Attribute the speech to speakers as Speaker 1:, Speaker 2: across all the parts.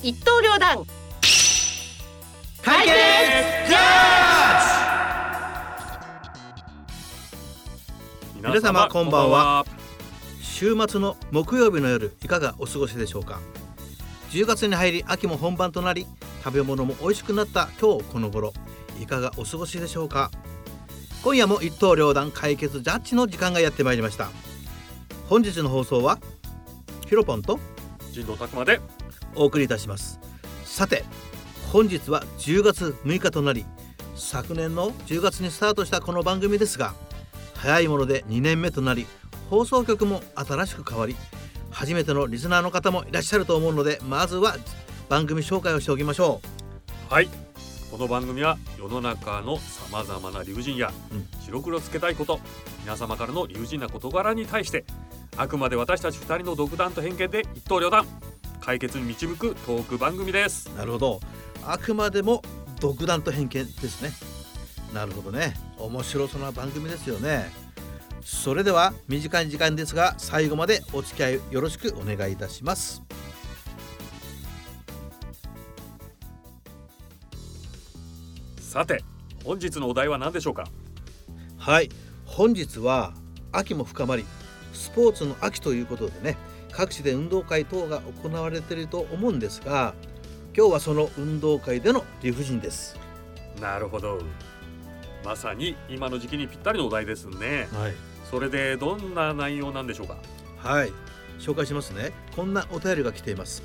Speaker 1: 一刀両断。
Speaker 2: 解決ジャ
Speaker 3: 皆様こんばんは。
Speaker 2: 週末の木曜日の夜いかがお過ごしでしょうか？10月に入り秋も本番となり食べ物も美味しくなった今日この頃いかがお過ごしでしょうか？今夜も一刀両断解決ジャッジの時間がやってまいりました。本日の放送はヒロポンと
Speaker 3: 人道拓馬で
Speaker 2: お送りいたします。さて本日は10月6日となり昨年の10月にスタートしたこの番組ですが早いもので2年目となり放送局も新しく変わり初めてのリスナーの方もいらっしゃると思うのでまずは番組紹介をしておきましょ
Speaker 3: はい。この番組は世の中のさまざまな理不尽や、
Speaker 2: うん。
Speaker 3: 白黒つけたいこと皆様からの理不尽な事柄に対してあくまで私たち2人の独断と偏見で一刀両断解決に導くトーク番組です。
Speaker 2: うなるほど。あくまでも独断と偏見ですね。なるほどね。面白そうな番組ですよね。それでは短い時間ですが最後までお付き合いよろしくお願いいたします。
Speaker 3: さて本日のお題は何でしょうか？
Speaker 2: はい。本日は秋も深まりスポーツの秋ということでね各地で運動会等が行われていると思うんですが今日はその運動会での理不尽です。
Speaker 3: なるほど。まさに今の時期にぴったりのお題ですね。
Speaker 2: はい、
Speaker 3: それでどんな内容なんでしょうか？
Speaker 2: はい、紹介しますね。こんなお便りが来ています。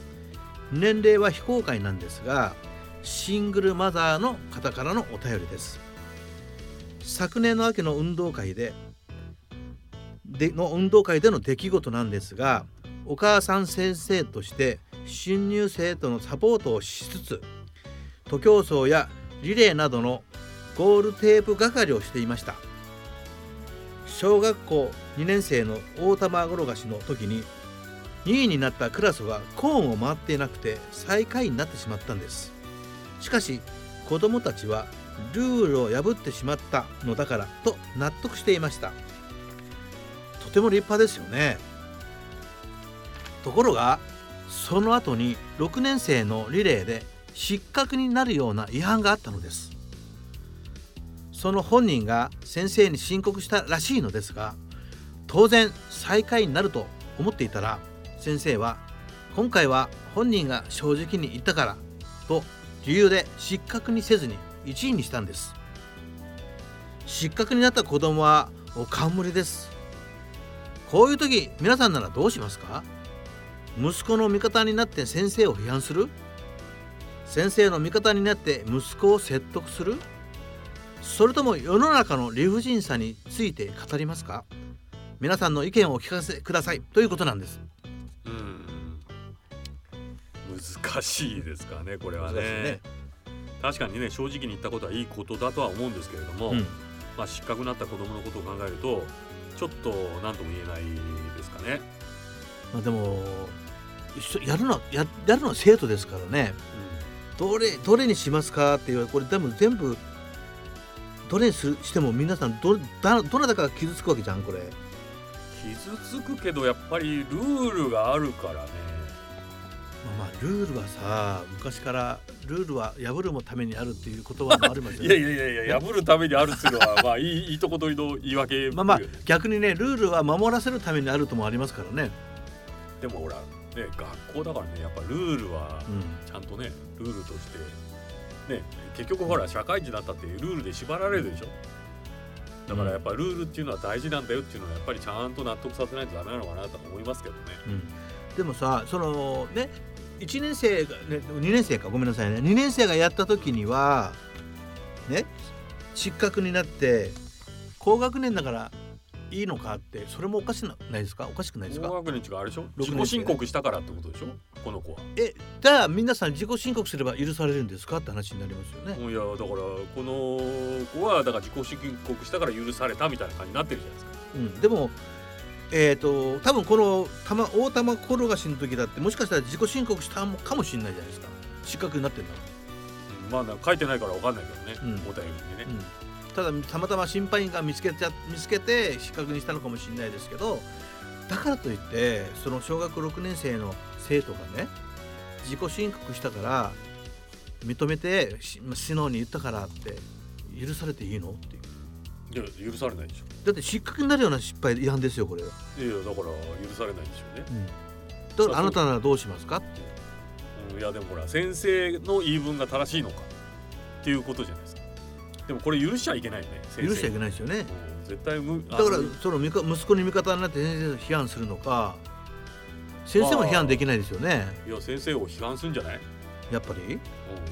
Speaker 2: 年齢は非公開なんですがシングルマザーの方からのお便りです。昨年の秋の運動会ででの運動会での出来事なんですがお母さん先生として新入生徒のサポートをしつつ徒競走やリレーなどのゴールテープ係をしていました。小学校2年生の大玉転がしの時に2位になったクラスはコーンを回っていなくて最下位になってしまったんです。しかし子供たちはルールを破ってしまったのだからと納得していました。とても立派ですよね。ところがその後に6年生のリレーで失格になるような違反があったのです。その本人が先生に申告したらしいのですが当然最下位になると思っていたら先生は今回は本人が正直に言ったからと理由で失格にせずに1位にしたんです。失格になった子供はお冠です。こういう時皆さんならどうしますか？息子の味方になって先生を批判する？先生の味方になって息子を説得する？それとも世の中の理不尽さについて語りますか？皆さんの意見をお聞かせください。ということなんです。
Speaker 3: うん。難しいですかねこれはね。
Speaker 2: ね。
Speaker 3: 確かにね正直に言ったことはいいことだとは思うんですけれども、
Speaker 2: うん。
Speaker 3: まあ、失格になった子供のことを考えるとちょっと何とも言えないですかね。
Speaker 2: まあ、でもやるのはややるのは生徒ですからねどれどれにしますかって言われこれ多分全部どれにするしても皆さんどだどなたかが傷つくわけじゃんこれ。
Speaker 3: 傷つくけどやっぱりルールがあるからね。
Speaker 2: まあ、まあルールはさ昔からルールは破るもためにあるっていう言葉もありますよ
Speaker 3: いやいやいやいや破るためにあるっていうのはまあいいいいとこ取りの言い訳
Speaker 2: まあまあ逆にねルールは守らせるためにあるともありますからね。
Speaker 3: でもほらね学校だからねやっぱルールは
Speaker 2: うん。
Speaker 3: ちゃんとねルールとしてね結局ほら社会人だったってルールで縛られるでしょ。だからやっぱルールっていうのは大事なんだよっていうのはやっぱりちゃんと納得させないとダメなのかなと思いますけどね。
Speaker 2: うん、でもさそのね1年生が、ね、2年生かごめんなさいね。2年生がやった時にはね失格になって高学年だからいいのかってそれもおかしなないですか？おかしくないですか？
Speaker 3: 高学年違うあれでしょ？自己申告したからってことでしょ？この子は。
Speaker 2: えじゃあ皆さん自己申告すれば許されるんですかって話になりますよね。
Speaker 3: いやだからこの子はだから自己申告したから許されたみたいな感じになってるじゃないですか。
Speaker 2: うん、でもえー、と多分この玉大玉転がしの時だってもしかしたら自己申告したかもしれないじゃないですか。失格になってるんだろ
Speaker 3: うん。まあな書いてないからわかんないけどね、
Speaker 2: うん。
Speaker 3: お便りにね。
Speaker 2: うんただたまたま審判員が見つけちゃ見つけて失格にしたのかもしれないですけどだからといってその小学6年生の生徒がね自己申告したから認めてし死のに言ったからって許されていいの？っていう。
Speaker 3: いや許されないでしょ。
Speaker 2: だって失格になるような失敗違反ですよこれは、
Speaker 3: いやだから許されないでしょうね、
Speaker 2: だからあなたならどうしますか？ってい
Speaker 3: やでもほら先生の言い分が正しいのかっていうことじゃないですかでもこれ許しちゃいけないよね
Speaker 2: 許しちゃいけないですよね。
Speaker 3: うん絶対無
Speaker 2: だからその息子に味方になって先生を批判するのか先生も批判できないですよね。
Speaker 3: いや先生を批判するんじゃない、
Speaker 2: やっぱり、
Speaker 3: うん、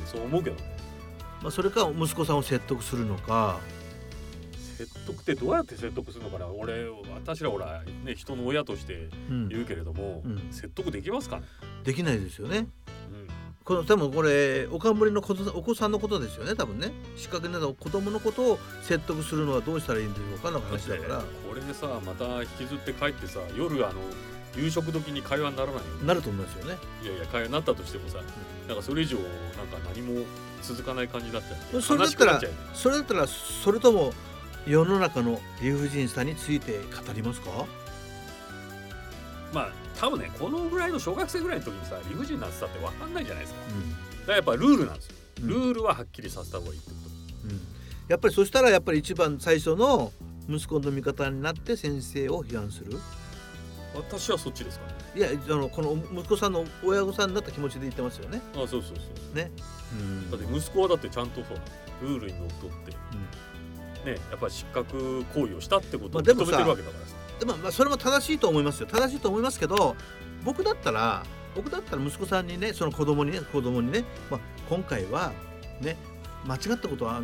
Speaker 3: そう思うけど。ね
Speaker 2: まあ、それか息子さんを説得するのか。
Speaker 3: 説得ってどうやって説得するのかな？俺私らほらね人の親として
Speaker 2: うん。
Speaker 3: 言うけれども、
Speaker 2: うん。
Speaker 3: 説得できますかね、
Speaker 2: できないですよね。
Speaker 3: うん
Speaker 2: この多分これおかんぶりのお子さんのことですよね多分ね。失格になった子供のことを説得するのはどうしたらいいんでしょうかの話だから。
Speaker 3: これでさまた引きずって帰ってさ夜あの夕食時に会話にならないよ
Speaker 2: なると思いますよね。
Speaker 3: いやいや会話になったとしてもさ、なんかそれ以上なんか何も続かない感じになっちゃう
Speaker 2: それだったら
Speaker 3: ね
Speaker 2: それだったらそれとも世の中の理不尽さについて語りますか？
Speaker 3: まあ多分ねこのぐらいの小学生ぐらいの時にさ理不尽なってたって分かんないじゃないですか。
Speaker 2: うん。
Speaker 3: だからやっぱルールなんですよ。
Speaker 2: うん。
Speaker 3: ルールははっきりさせた方がいいってこ
Speaker 2: うん。やっぱりそしたらやっぱり一番最初の息子の味方になって先生を批判する。
Speaker 3: と私はそっちですからね。
Speaker 2: いやあのこの息子さんの親御さんになった気持ちで言ってますよね。
Speaker 3: あそうそうそう
Speaker 2: ね。うん。
Speaker 3: だって息子はだってちゃんとそうルールにのっとって。ねやっぱり失格行為をしたってことを認めてるわけだからさ
Speaker 2: でもまあそれも正しいと思いますよ。正しいと思いますけど僕だったら僕だったら息子さんにねその子供にね子供にね、まあ、今回はね間違ったことは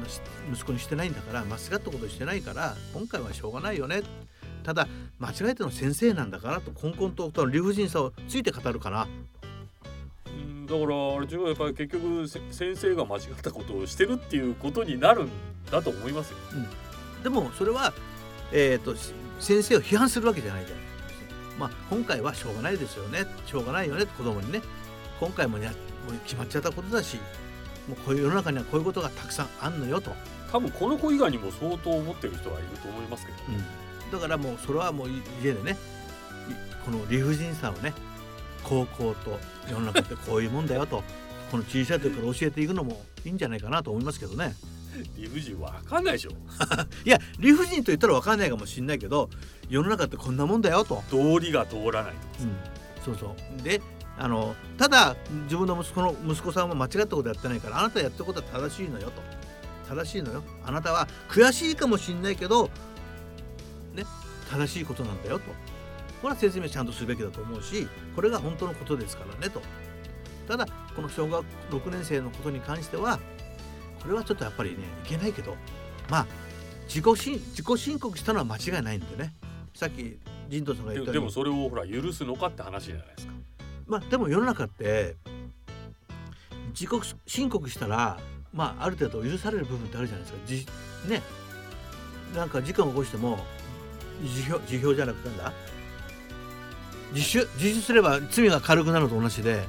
Speaker 2: 息子にしてないんだから間違ったことしてないから今回はしょうがないよね。ただ間違えての先生なんだからとこんこんとと理不尽さをついて語るかな。
Speaker 3: うんだからあれ違うやっぱり結局せ先生が間違ったことをしてるっていうことになるんだと思いますよ。
Speaker 2: でもそれは、えー、とし先生を批判するわけじゃないじゃないまあ今回はしょうがないですよね。しょうがないよね。子供にね。今回もやもう決まっちゃったことだしもうこういう世の中にはこういうことがたくさんあんのよと、
Speaker 3: 多分この子以外にも相当思ってる人はいると思いますけど
Speaker 2: だからもうそれはもうい家でねいこの理不尽さをね高校と世の中ってこういうもんだよとこの小さい時から教えていくのもいいんじゃないかなと思いますけどね
Speaker 3: 理不尽わかんないでしょ。
Speaker 2: いや理不尽と言ったら分かんないかもしれないけど世の中ってこんなもんだよと。
Speaker 3: 道理が通らないとかさ。
Speaker 2: そうそう。であのただ自分の息子の息子さんは間違ったことやってないからあなたやったことは正しいのよと。正しいのよ。あなたは悔しいかもしれないけどね正しいことなんだよと。これは説明ちゃんとするべきだと思うしこれが本当のことですからねと。ただこの小学6年生のことに関してはこれはちょっとやっぱりねいけないけどまあ自己申自己申告したのは間違いないんでね。さっき神藤さんが言ったように。
Speaker 3: ででもそれをほら許すのかって話じゃないですか。
Speaker 2: まあでも世の中って自己申告したらまあある程度許される部分ってあるじゃないですか。じね。なんか事件を起こしても辞表辞表じゃなくてなんだ？自首自首すれば罪が軽くなるのと同じで。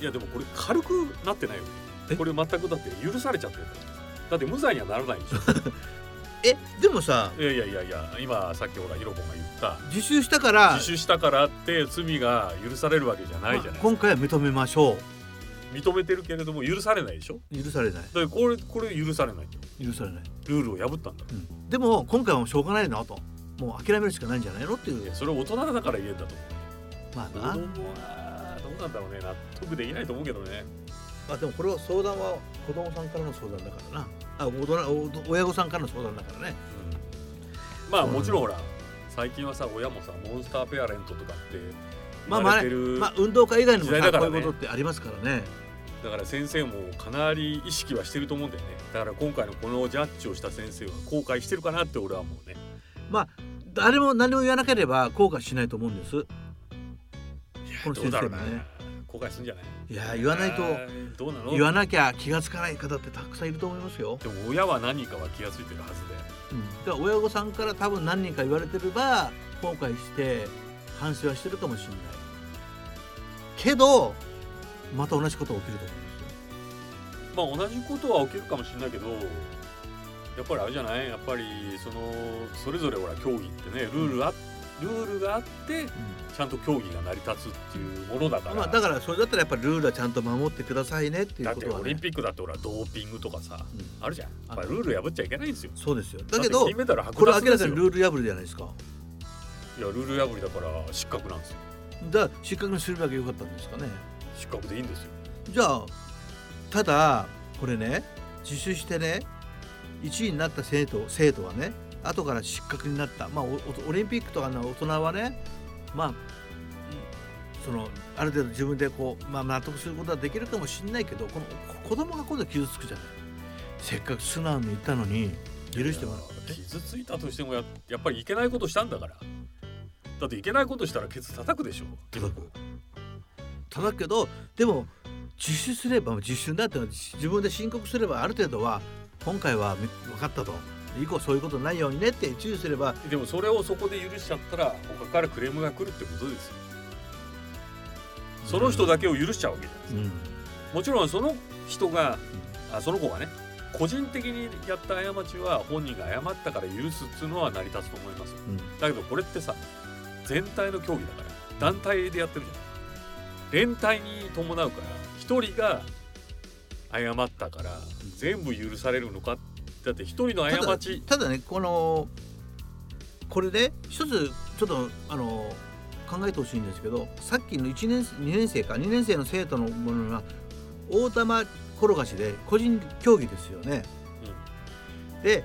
Speaker 3: いやでもこれ軽くなってないよ。
Speaker 2: え
Speaker 3: ねこれ全くだって許されちゃってるだって無罪にはならないでしょ。
Speaker 2: え？でもさ
Speaker 3: いやいやいやいや今さっきほらヒロポンが言った。
Speaker 2: 自首したから
Speaker 3: 自首したからって罪が許されるわけじゃないじゃない
Speaker 2: まあ今回は認めましょ
Speaker 3: 認めてるけれども許されないでしょ。
Speaker 2: う許されない。
Speaker 3: だからこれこれ許されない。
Speaker 2: 許されない、
Speaker 3: ルールを破ったんだ
Speaker 2: うん、でも今回はしょうがないなと。もう諦めるしかないんじゃないのっていう。
Speaker 3: それ大人だから言えんだと思う。
Speaker 2: まあな。
Speaker 3: どうなんだろうね。納得できないと思うけどね。
Speaker 2: まあでもこれは相談は子供さんからの相談だからな。あ大人お親御さんからの相談だからね。
Speaker 3: うん。まあ
Speaker 2: うん
Speaker 3: もちろんほら最近はさ親もさモンスターペアレントとかって
Speaker 2: まあ
Speaker 3: 言われてる
Speaker 2: まあ運動会以外にもさ、
Speaker 3: 時代だからね。
Speaker 2: こういうことってありますからね。
Speaker 3: だから先生もかなり意識はしてると思うんだよね。だから今回のこのジャッジをした先生は後悔してるかなって俺は思うね。
Speaker 2: まあ誰も何も言わなければ後悔しないと思うんです。この先生もね
Speaker 3: 後悔するんじゃない？
Speaker 2: いや言わないと
Speaker 3: えーどうなの？
Speaker 2: 言わなきゃ気がつかない方ってたくさんいると思いますよ、
Speaker 3: でも親は何人かは気がついてるはずで。
Speaker 2: うん、だから親御さんから多分何人か言われてれば後悔して反省はしてるかもしれない。けどまた同じことが起きると思うんですよ。
Speaker 3: まあ同じことは起きるかもしれないけどやっぱりあれじゃない？やっぱりそのそれぞれほら競技ってねルールあっルールがあってちゃんと競技が成り立つっていうものだから、
Speaker 2: まあ、だからそれだったらやっぱりルールはちゃんと守ってくださいねっていう
Speaker 3: だっ
Speaker 2: ことは、ね、
Speaker 3: てオリンピックだってほらドーピングとかさ
Speaker 2: うん。
Speaker 3: あるじゃん。やっぱルール破っちゃいけないんですよ。
Speaker 2: そうですよ。だ
Speaker 3: だ
Speaker 2: けど
Speaker 3: って金メダル
Speaker 2: これ明らかにルール破りじゃないですか。
Speaker 3: いやルール破りだから失格なんですよ。
Speaker 2: じゃあ失格にするだけ良かったんですかね。
Speaker 3: 失格でいいんですよ。
Speaker 2: じゃあただこれね自首してね1位になった生徒生徒はね後から失格になった。まあオリンピックとかの大人はねまあうんそのある程度自分でこう、まあ、納得することはできるかもしれないけどこのこ子供が今度傷つくじゃない。せっかく素直に言ったのに許してもらう。
Speaker 3: 傷ついたとしてもややっぱりいけないことしたんだから。だっていけないことしたらケツ叩くでしょ。
Speaker 2: 叩く。叩くけどでも自首すれば自首だって自分で申告すればある程度は今回はみ分かったと以降そういうことないようにねって注意すれば
Speaker 3: でもそれをそこで許しちゃったら他からクレームが来るってことですよ。その人だけを許しちゃうわけじゃないですか。
Speaker 2: うん。
Speaker 3: もちろんその人があその子がね個人的にやった過ちは本人が謝ったから許すっていうのは成り立つと思いますよ。
Speaker 2: うん。
Speaker 3: だけどこれってさ全体の競技だから団体でやってるじゃん。連帯に伴うから一人が謝ったから全部許されるのかだって一人の
Speaker 2: ただ
Speaker 3: 過ち
Speaker 2: ただねこのこれで一つちょっとあの考えてほしいんですけどさっきの1年2年生か2年生の生徒のものが大玉転がしで個人競技ですよね。で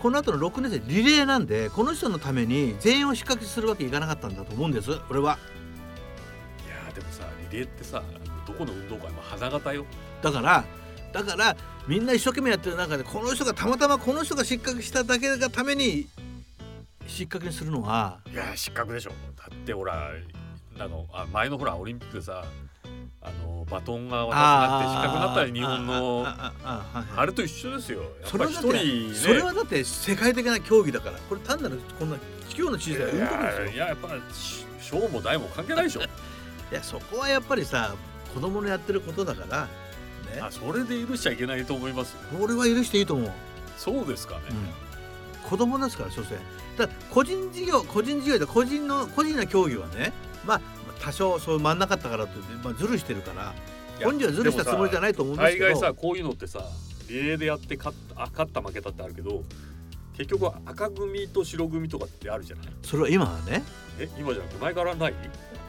Speaker 2: この後の6年生リレーなんでこの人のために全員を仕掛けするわけいかなかったんだと思うんです俺は。
Speaker 3: いやーでもさリレーってさどこの運動会も花形よ
Speaker 2: だからだからみんな一生懸命やってる中でこの人がたまたまこの人が失格しただけがために失格にするのはい
Speaker 3: やー失格でしょだってほらなんかあ前のほらオリンピックでさあのバトンが渡せなくて失格になったら日本の
Speaker 2: あ
Speaker 3: れと一緒ですよ。やっぱり一
Speaker 2: それはだって
Speaker 3: 人ね。
Speaker 2: それはだって世界的な競技だからこれ単なるこんな地球の小さい運動
Speaker 3: い
Speaker 2: ですよ
Speaker 3: やいややっぱし小も大も関係ないでしょ。
Speaker 2: いやそこはやっぱりさ子供のやってることだからね。
Speaker 3: あそれで許しちゃいけないと思いますよ。
Speaker 2: 俺は許していいと思う、
Speaker 3: そうですかね、
Speaker 2: 子供ですから所詮。だ個人事業個人事業で個人の個人の競技はねまあ多少そう真ん中ったからといって、まあ、ずるしてるから本人はずるしたつもりじゃないと思うんです
Speaker 3: 大
Speaker 2: けど。
Speaker 3: 概さこういうのってさリレーでやって勝ったあ勝った負けたってあるけど結局は赤組と白組とかってあるじゃない。
Speaker 2: それは今はね。
Speaker 3: え今じゃなくて前からない？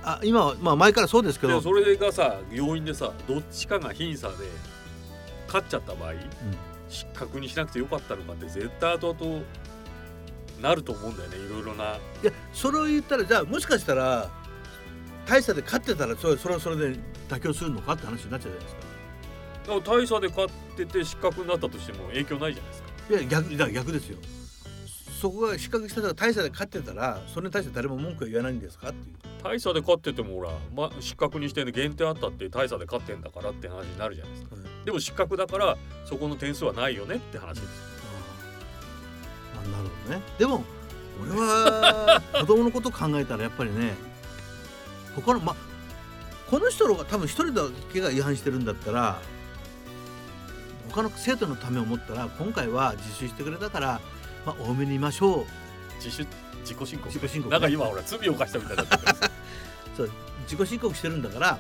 Speaker 2: あ今はまあ前からそうですけど。
Speaker 3: それがさ要因でさどっちかが僅差で勝っちゃった場合、失格にしなくてよかったのかって絶対後々なると思うんだよねいろいろな。い
Speaker 2: やそれを言ったらじゃあもしかしたら大差で勝ってたらそれそれはそれで妥協するのかって話になっちゃうじゃないですか。
Speaker 3: でも大差で勝ってて失格になったとしても影響ないじゃないですか。
Speaker 2: いや逆だ逆ですよそこが失格したら大差で勝ってたらそれに対して誰も文句は言わないんですか？っていう。
Speaker 3: 大差で勝っててもほら、ま、失格にしてね減点あったって大差で勝ってんだからって話になるじゃないですか。でも失格だからそこの点数はないよねって話です。
Speaker 2: あなるほどね。でも俺は 子供のこと考えたらやっぱりね他のまこの人が多分一人だけが違反してるんだったら他の生徒のためを思ったら今回は自首してくれたから、まあ、多めに見ましょう。
Speaker 3: 自主自己申告。
Speaker 2: 自己申告ね。
Speaker 3: なんか今ほら罪を犯したみたいにな
Speaker 2: そう自己申告してるんだから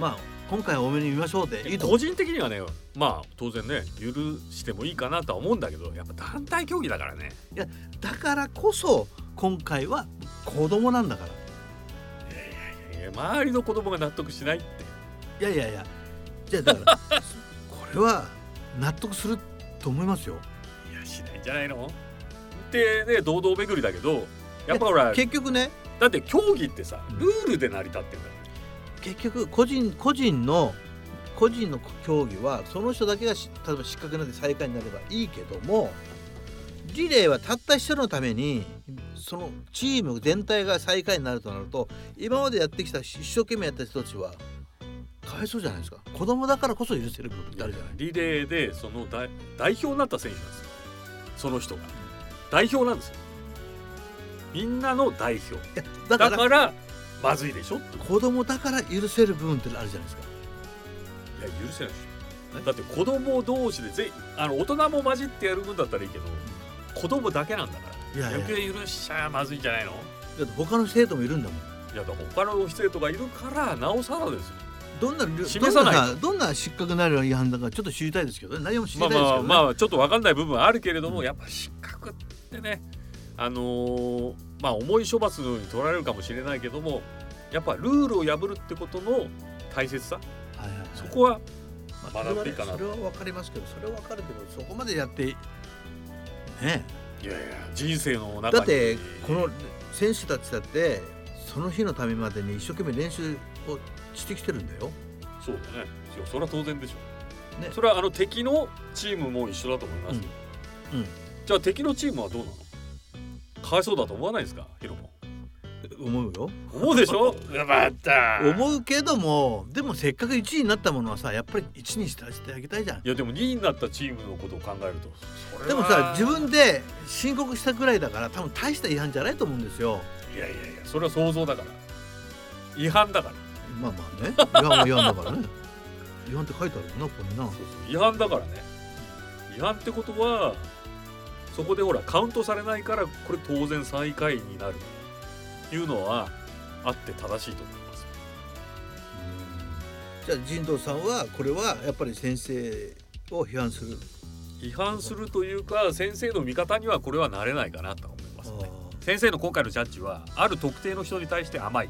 Speaker 2: まあ今回は多めに見ましょうでいいと思
Speaker 3: 個人的にはねまあ当然ね許してもいいかなとは思うんだけどやっぱ団体競技だからね。
Speaker 2: うだからこそ今回は子供なんだから。
Speaker 3: えー周りの子供が納得しないって。
Speaker 2: いやいやいやじゃあだから これは納得すると思いますよ。
Speaker 3: いやしないんじゃないの？ってね堂々巡りだけどやっぱほら
Speaker 2: 結局ね。
Speaker 3: だって競技ってさ
Speaker 2: うん。
Speaker 3: ルールで成り立ってんだか
Speaker 2: 結局個人個人の個人の競技はその人だけがし例えば失格になって最下位になればいいけどもリレーはたった一人のためにそのチーム全体が最下位になるとなると今までやってきた一生懸命やった人たちはかわいそうじゃないですか。子供だからこそ許せる部分ってあるじゃない。
Speaker 3: リレーでその代代表になった選手なんですよその人が。代表なんですよ。みんなの代表。
Speaker 2: いやだから
Speaker 3: だからまずいでしょって。
Speaker 2: 子供だから許せる部分ってあるじゃないですか。
Speaker 3: いや許せないでしょ。だって子供同士でぜあの大人も混じってやる分だったらいいけど子供だけなんだから。
Speaker 2: いやいや。
Speaker 3: 余計許しちゃまずいんじゃないの？
Speaker 2: だって他の生徒もいるんだもん。
Speaker 3: いやだ他の生徒がいるからなおさらですよ
Speaker 2: どんな
Speaker 3: 示さない。と
Speaker 2: どんな失格になる違反だかちょっと知りたいですけどね。何も知り
Speaker 3: まあ
Speaker 2: たいですけどね、
Speaker 3: まあまあちょっと分かんない部分はあるけれども、
Speaker 2: うん
Speaker 3: やっぱ失格ってねあのーまあ重い処罰のように取られるかもしれないけどもやっぱルールを破るってことの大切さ
Speaker 2: はいはいはい。
Speaker 3: そこは
Speaker 2: まあ
Speaker 3: 学んでいいかな
Speaker 2: それはねそれは分かりますけどそれは分かるけどそこまでやってね。
Speaker 3: いやいや人生の中に。
Speaker 2: だってこの選手たちだってその日のためまでに一生懸命練習をしてきてるんだよ。
Speaker 3: そうだね。それは当然でしょ、
Speaker 2: ね。
Speaker 3: それはあの敵のチームも一緒だと思います。よ、
Speaker 2: うん。うん。
Speaker 3: じゃあ敵のチームはどうなの？かわいそうだと思わないですか？ヒロも
Speaker 2: 思うよ。
Speaker 3: 思うでしょ？また。
Speaker 2: 思うけどもでもせっかく1位になったものはさやっぱり1にしてあげたいじゃん。
Speaker 3: いやでも2位になったチームのことを考えると
Speaker 2: で
Speaker 3: は
Speaker 2: もさ自分で申告したぐらいだから多分大した違反じゃないと思うんですよ。
Speaker 3: いやいやいやそれは想像だから。違反だから
Speaker 2: まあまあね。違反は違反だからね。違反って書いてあるよなここにな。
Speaker 3: 違反だからね。違反ってことはそこでほらカウントされないからこれ当然最下位になるいうのはあって正しいと思います。
Speaker 2: じゃあ神藤さんはこれはやっぱり先生を批判する。
Speaker 3: 違反するというか先生の味方にはこれはなれないかなと思いますね。先生の今回のジャッジはある特定の人に対して甘い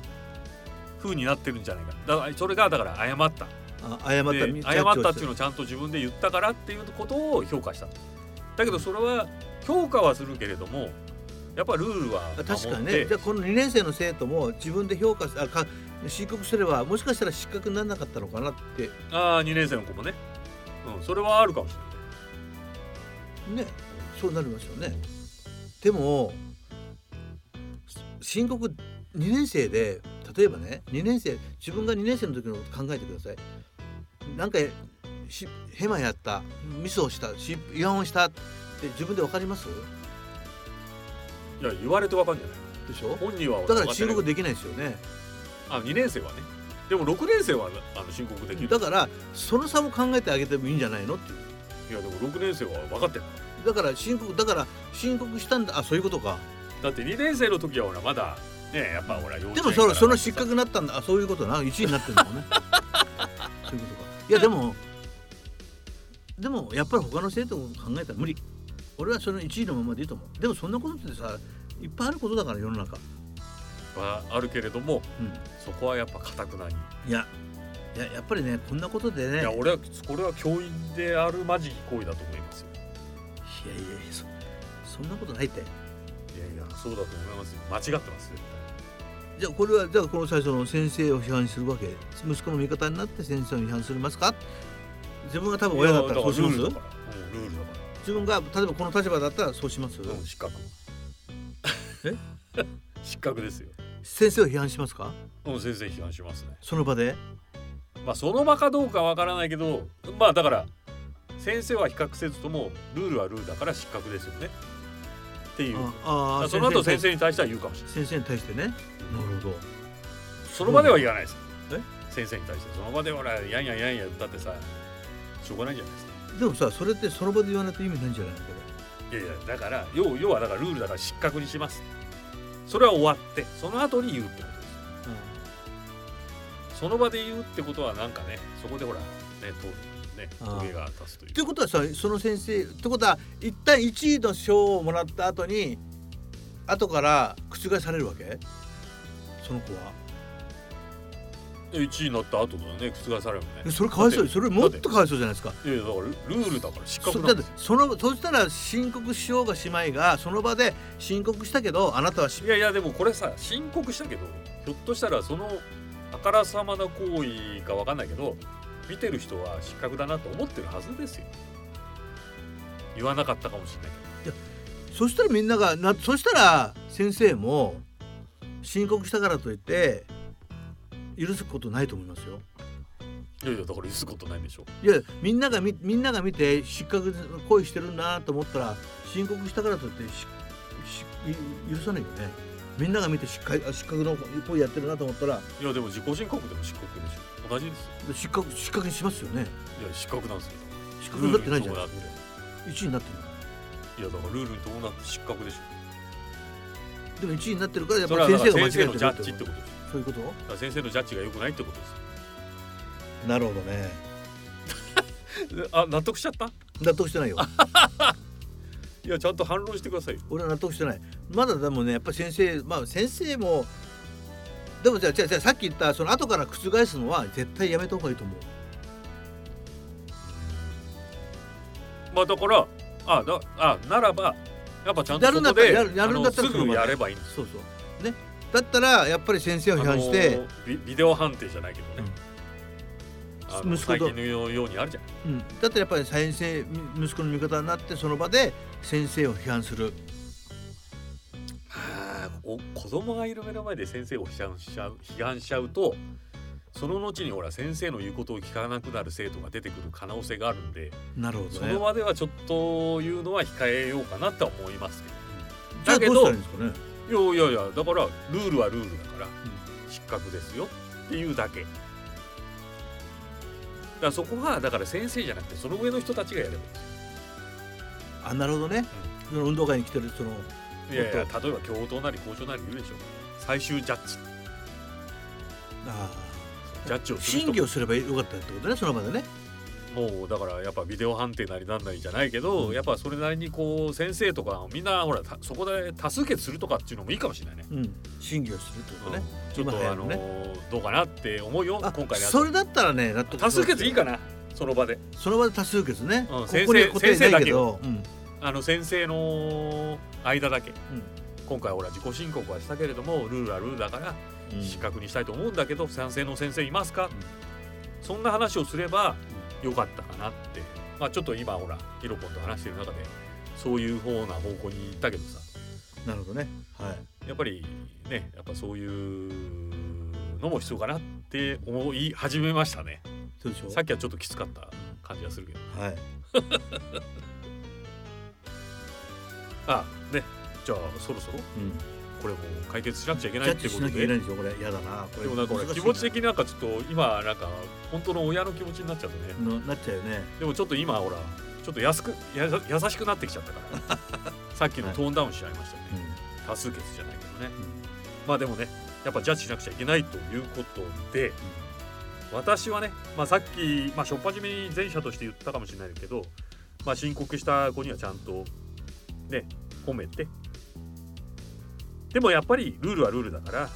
Speaker 3: 風になってるんじゃないか。だからそれがだから謝った。
Speaker 2: あ誤った
Speaker 3: で
Speaker 2: み
Speaker 3: 謝ったっていうの
Speaker 2: の
Speaker 3: をちゃんと自分で言ったからっていうことを評価した。だけどそれは評価はするけれどもやっぱルールは守って
Speaker 2: 確かにね。じゃあこの2年生の生徒も自分で評価すあか申告すればもしかしたら失格にならなかったのかなって。
Speaker 3: ああ2年生の子もね、うん、それはあるかもしれない。
Speaker 2: ねそうなりますよね。でも申告2年生で例えばね2年生自分が2年生の時のこと考えてください。なんかしヘマやったミスをしたし違反をしたって自分で分かります？
Speaker 3: いや言われてわかんじゃない？
Speaker 2: でしょ？
Speaker 3: 本人は
Speaker 2: だから申告できないですよね。
Speaker 3: あ2年生はね。でも6年生はあの申告できる。
Speaker 2: だからその差も考えてあげてもいいんじゃないのっていう。
Speaker 3: いやでも6年生は分かってる。
Speaker 2: だから申告だから申告したんだ。あそういうことか。
Speaker 3: だって2年生の時はほらまだねやっぱほら幼稚園
Speaker 2: でもそのその失格になったんだ。あそういうこと。な1位になってるのもね。そういうことか。いやでもでもやっぱり他の生徒を考えたら無理。俺はその1位のままでいいと思う。でもそんなことってさいっぱいあることだから世の中。
Speaker 3: はあるけれども
Speaker 2: うん。
Speaker 3: そこはやっぱ堅くなに、
Speaker 2: いやいややっぱりねこんなことでね。
Speaker 3: いや俺はこれは教員であるまじき行為だと思いますよ。
Speaker 2: いやいやいやそそんなことないって。
Speaker 3: いやいやそうだと思いますよ。間違ってますよ
Speaker 2: じゃあこれはじゃあこの最初の先生を批判するわけ？息子の味方になって先生を批判するますか？自分が多分親だったらそうします？自分が例えばこの立場だったらそうします、
Speaker 3: ら、うん、失格。
Speaker 2: え？
Speaker 3: 失格ですよ。
Speaker 2: 先生を批判しますか？
Speaker 3: うん先生批判しますね。
Speaker 2: その場で？
Speaker 3: まあその場かどうかわからないけどまあだから先生は比較せずともルールはルールだから失格ですよねっていう。
Speaker 2: ああ
Speaker 3: その後先
Speaker 2: 生
Speaker 3: 生に対しては言うかもしれない。
Speaker 2: 先生に対してね。なるほど。
Speaker 3: その場では言わないです。
Speaker 2: え？
Speaker 3: 先生に対して。その場でほらやんやんやんや言ったってさしょうがないじゃないですか
Speaker 2: でもさそれってその場で言わないと意味ないんじゃないのこ
Speaker 3: いやいやだから要要はだからルールだから失格にしますそれは終わってその後に言うってことです
Speaker 2: れ、
Speaker 3: その場で言うってことはなんかねそこでほらねとね
Speaker 2: あー
Speaker 3: トゲが立つという。
Speaker 2: ってことはさその先生ってことは一旦1位の賞をもらった後に後から覆されるわけ？その子は
Speaker 3: ？1位になった後だね覆されるのね。
Speaker 2: えそれかわいそう。それもっとかわいそうじゃないですか。
Speaker 3: いやだからルルールだから失格なんです
Speaker 2: そのそしたら申告しようがしまいがその場で申告したけどあなたはし
Speaker 3: いやいやでもこれさ申告したけどひょっとしたらそのあからさまな行為かわかんないけど見てる人は失格だなと思ってるはずですよ言わなかったかもしれないけ
Speaker 2: そしたらみんながなそしたら先生も申告したからといって許すことないと思いますよ。
Speaker 3: どいやいやだから許すことないんでしょ
Speaker 2: いやみんながみみんなが見て失格行為してるんだなと思ったら申告したからといって許さないよね。みんなが見て失格あ失格の行為やってるなと思ったら
Speaker 3: いやでも自己申告でも失格でしょ。同じですよ
Speaker 2: 失格失格にしますよね。
Speaker 3: いや失格なんですよ。
Speaker 2: 失格になってないじゃない
Speaker 3: ルールに伴って
Speaker 2: 1位になってる
Speaker 3: いやだからルールに伴って失格でしょ。
Speaker 2: でも1位になってるからやっぱり先
Speaker 3: 生
Speaker 2: が間違えてる
Speaker 3: ってことです
Speaker 2: そういうこと？
Speaker 3: 先生のジャッジが良くないってことです
Speaker 2: なるほどね。
Speaker 3: あ納得しちゃった？
Speaker 2: 納得してないよ。
Speaker 3: いやちゃんと反論してくださいよ。
Speaker 2: 俺は納得してないまだでもねやっぱり先生まあ先生もでもじゃあじゃあじゃあさっき言ったその後から覆すのは絶対やめた方がいいと思う。
Speaker 3: まあだからあだあならばやっぱちゃんと
Speaker 2: やるんだったらやるやるんだったら
Speaker 3: すぐやればいいんです。
Speaker 2: そうそう。ね。だったらやっぱり先生を批判して、
Speaker 3: ビビデオ判定じゃないけどね、あの
Speaker 2: 息子と。
Speaker 3: 最近のようにあるじゃん。
Speaker 2: うん、だったらやっぱり先生息子の味方になってその場で先生を批判する。
Speaker 3: あお子供がいる目の前で先生を批判しちゃう批判しちゃうとその後にほら先生の言うことを聞かなくなる生徒が出てくる可能性があるんで、
Speaker 2: なるほどね。
Speaker 3: その場ではちょっと言うのは控えようかなとは思いますけど。だけど
Speaker 2: どうしたらいいんですかね？
Speaker 3: いやいやいやだからルールはルールだから失格ですよっていうだけ。だからそこがだから先生じゃなくてその上の人たちがやればいい。
Speaker 2: あなるほどね、その運動会に来てるその
Speaker 3: いやいや例えば共闘なり交渉なりいるでしょ。最終ジャッジ。
Speaker 2: あ
Speaker 3: ジャッジをする人
Speaker 2: 審議をすればよかったってことねその場でね。
Speaker 3: もうだからやっぱビデオ判定なりなんなりじゃないけど、やっぱそれなりにこう先生とかみんなほらたそこで多数決するとかっていうのもいいかもしれないね。
Speaker 2: うん。審議をするってことね、
Speaker 3: ちょっとあのーどうかなって思うよ。
Speaker 2: あ
Speaker 3: 今回
Speaker 2: それだったらね
Speaker 3: 多数決いいか
Speaker 2: な。
Speaker 3: なその場で。
Speaker 2: その場で多数決ね、
Speaker 3: うん
Speaker 2: ここには答えないけど、うん
Speaker 3: あの先生の間だけ、
Speaker 2: ん。
Speaker 3: 今回ほら自己申告はしたけれどもルールはルールだから
Speaker 2: うん。
Speaker 3: 失格にしたいと思うんだけど賛成の先生いますか、そんな話をすればよかったかなって。まあちょっと今ほらヒロポンと話してる中でそういう方な方向に行ったけどさ。
Speaker 2: なるほどね。はい。
Speaker 3: やっぱりねやっぱそういうのも必要かなって思い始めましたね。
Speaker 2: そうでしょ？
Speaker 3: さっきはちょっときつかった感じがするけど。
Speaker 2: はい
Speaker 3: あね。じゃあそろそろ
Speaker 2: うん。
Speaker 3: これもう解決しなくちゃいけ
Speaker 2: な
Speaker 3: ないってことで。
Speaker 2: きゃいけないんですよこれ。やだなこれ。
Speaker 3: でもなんか気持ち的になんかちょっと今なんか本当の親の気持ちになっちゃうとね。
Speaker 2: のなっちゃうよね。
Speaker 3: でもちょっと今ほらちょっと安くやさ優しくなってきちゃったから。さっきのトーンダウンしちゃいましたね、多数決じゃないけどね。まあでもねやっぱジャッジしなくちゃいけないということで、私はね、まあ、さっき、まあ、しょっぱじめに前者として言ったかもしれないけど、まあ、申告した子にはちゃんとね褒めて。でもやっぱりルールはルールだから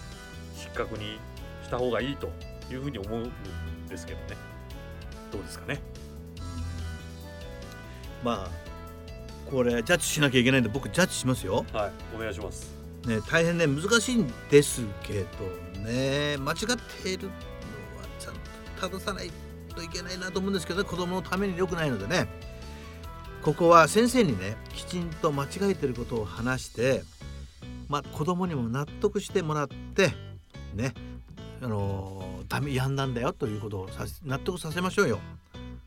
Speaker 3: 失格にした方がいいというふうに思うんですけどね。どうですかね。
Speaker 2: まあこれジャッジしなきゃいけないんで僕ジャッジしますよ。
Speaker 3: はいお願いします。
Speaker 2: ね大変ね難しいんですけどね。間違っているのはちゃんと正さないといけないなと思うんですけど子供のために良くないのでねここは先生にねきちんと間違えてることを話してまあ子供にも納得してもらってねあのーダメやんだんだよということをさせ納得させましょうよ。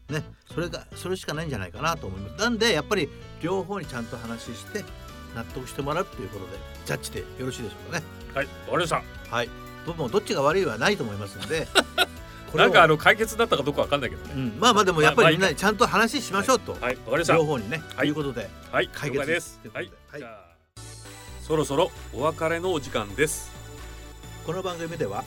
Speaker 2: ね、それがそれしかないんじゃないかなと思います。なんでやっぱり両方にちゃんと話して納得してもらうということでジャッジでよろしいでしょうかね。
Speaker 3: はいわかりました
Speaker 2: はい。僕もどっちが悪いはないと思いますので、これを
Speaker 3: なんかあの解決だったかどうかわかんないけどね、
Speaker 2: うん、まあまあでもやっぱりみん
Speaker 3: まあ
Speaker 2: なにちゃんと話しましょうと、
Speaker 3: はい。わかりました。
Speaker 2: 両方にね、
Speaker 3: はい。
Speaker 2: ということで
Speaker 3: はい、
Speaker 2: 解決
Speaker 3: です。はい。
Speaker 2: はい。
Speaker 3: じゃあそろそろお別れのお時間です。
Speaker 2: この番組では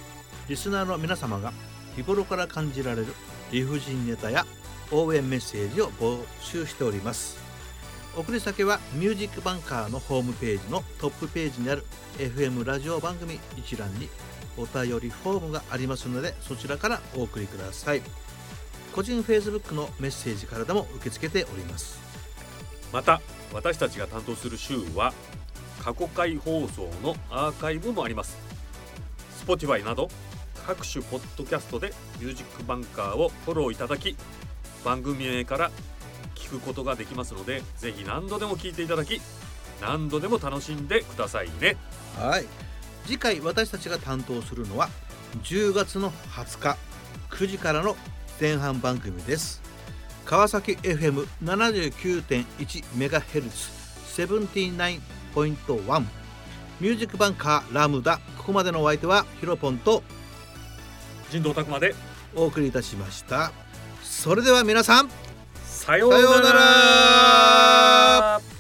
Speaker 2: リスナーの皆様が日頃から感じられる理不尽ネタや応援メッセージを募集しております。送り先はミュージックバンカーのホームページのトップページにある FM ラジオ番組一覧にお便りフォームがありますのでそちらからお送りください。個人 Facebook のメッセージからでも受け付けております。
Speaker 3: また私たちが担当する週は過去回放送のアーカイブもあります。Spotify など各種ポッドキャストでミュージックバンカーをフォローいただき番組名から聞くことができますのでぜひ何度でも聞いていただき何度でも楽しんでくださいね。
Speaker 2: はい次回私たちが担当するのは10月の20日9時からの前半番組です。川崎 FM79.1 メガヘルツ79.1ミュージックバンカーラムダここまでのお相手はヒロポンと
Speaker 3: 人道拓まで
Speaker 2: お送りいたしました。それでは皆さん
Speaker 3: さような
Speaker 2: さような
Speaker 3: ら